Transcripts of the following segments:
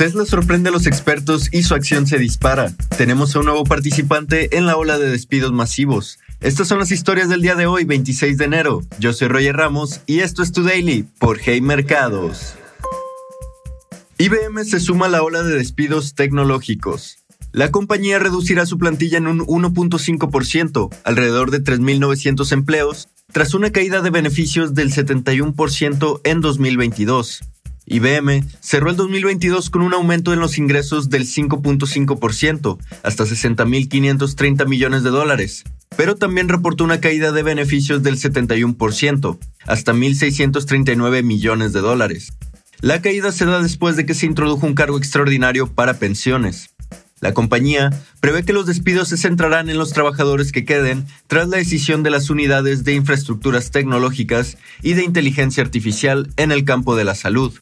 Tesla sorprende a los expertos y su acción se dispara. Tenemos a un nuevo participante en la ola de despidos masivos. Estas son las historias del día de hoy, 26 de enero. Yo soy Roger Ramos y esto es Tu Daily por Hey Mercados. IBM se suma a la ola de despidos tecnológicos. La compañía reducirá su plantilla en un 1.5%, alrededor de 3.900 empleos, tras una caída de beneficios del 71% en 2022. IBM cerró el 2022 con un aumento en los ingresos del 5.5%, hasta 60.530 millones de dólares, pero también reportó una caída de beneficios del 71%, hasta 1.639 millones de dólares. La caída se da después de que se introdujo un cargo extraordinario para pensiones. La compañía prevé que los despidos se centrarán en los trabajadores que queden tras la decisión de las unidades de infraestructuras tecnológicas y de inteligencia artificial en el campo de la salud.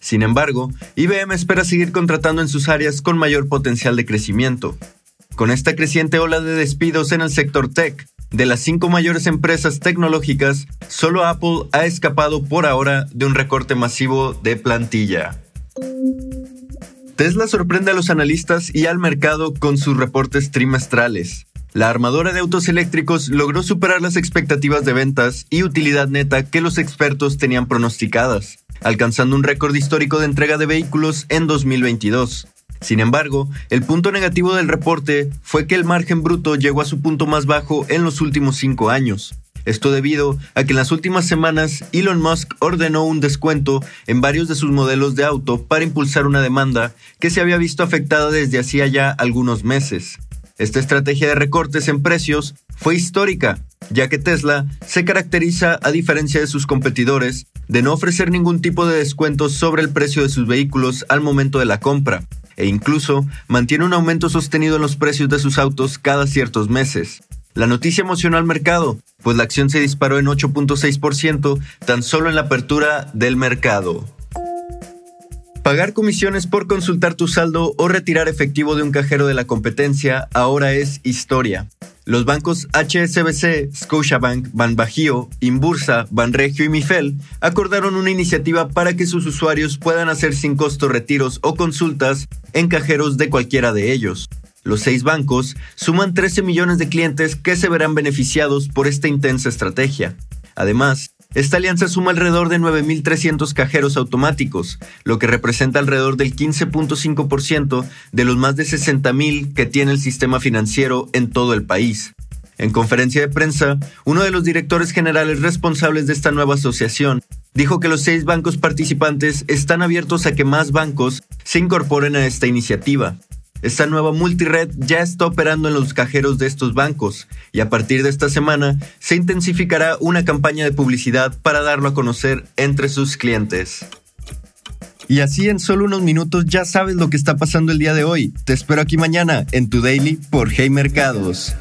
Sin embargo, IBM espera seguir contratando en sus áreas con mayor potencial de crecimiento. Con esta creciente ola de despidos en el sector tech, de las cinco mayores empresas tecnológicas, solo Apple ha escapado por ahora de un recorte masivo de plantilla. Tesla sorprende a los analistas y al mercado con sus reportes trimestrales. La armadora de autos eléctricos logró superar las expectativas de ventas y utilidad neta que los expertos tenían pronosticadas alcanzando un récord histórico de entrega de vehículos en 2022. Sin embargo, el punto negativo del reporte fue que el margen bruto llegó a su punto más bajo en los últimos cinco años. Esto debido a que en las últimas semanas Elon Musk ordenó un descuento en varios de sus modelos de auto para impulsar una demanda que se había visto afectada desde hacía ya algunos meses. Esta estrategia de recortes en precios fue histórica, ya que Tesla se caracteriza, a diferencia de sus competidores, de no ofrecer ningún tipo de descuentos sobre el precio de sus vehículos al momento de la compra, e incluso mantiene un aumento sostenido en los precios de sus autos cada ciertos meses. La noticia emocionó al mercado, pues la acción se disparó en 8.6% tan solo en la apertura del mercado. Pagar comisiones por consultar tu saldo o retirar efectivo de un cajero de la competencia ahora es historia. Los bancos HSBC, Scotiabank, Banbajío, Inbursa, Banregio y Mifel acordaron una iniciativa para que sus usuarios puedan hacer sin costo retiros o consultas en cajeros de cualquiera de ellos. Los seis bancos suman 13 millones de clientes que se verán beneficiados por esta intensa estrategia. Además, esta alianza suma alrededor de 9.300 cajeros automáticos, lo que representa alrededor del 15.5% de los más de 60.000 que tiene el sistema financiero en todo el país. En conferencia de prensa, uno de los directores generales responsables de esta nueva asociación dijo que los seis bancos participantes están abiertos a que más bancos se incorporen a esta iniciativa esta nueva multired ya está operando en los cajeros de estos bancos y a partir de esta semana se intensificará una campaña de publicidad para darlo a conocer entre sus clientes. Y así en solo unos minutos ya sabes lo que está pasando el día de hoy. Te espero aquí mañana en tu daily por Hey Mercados.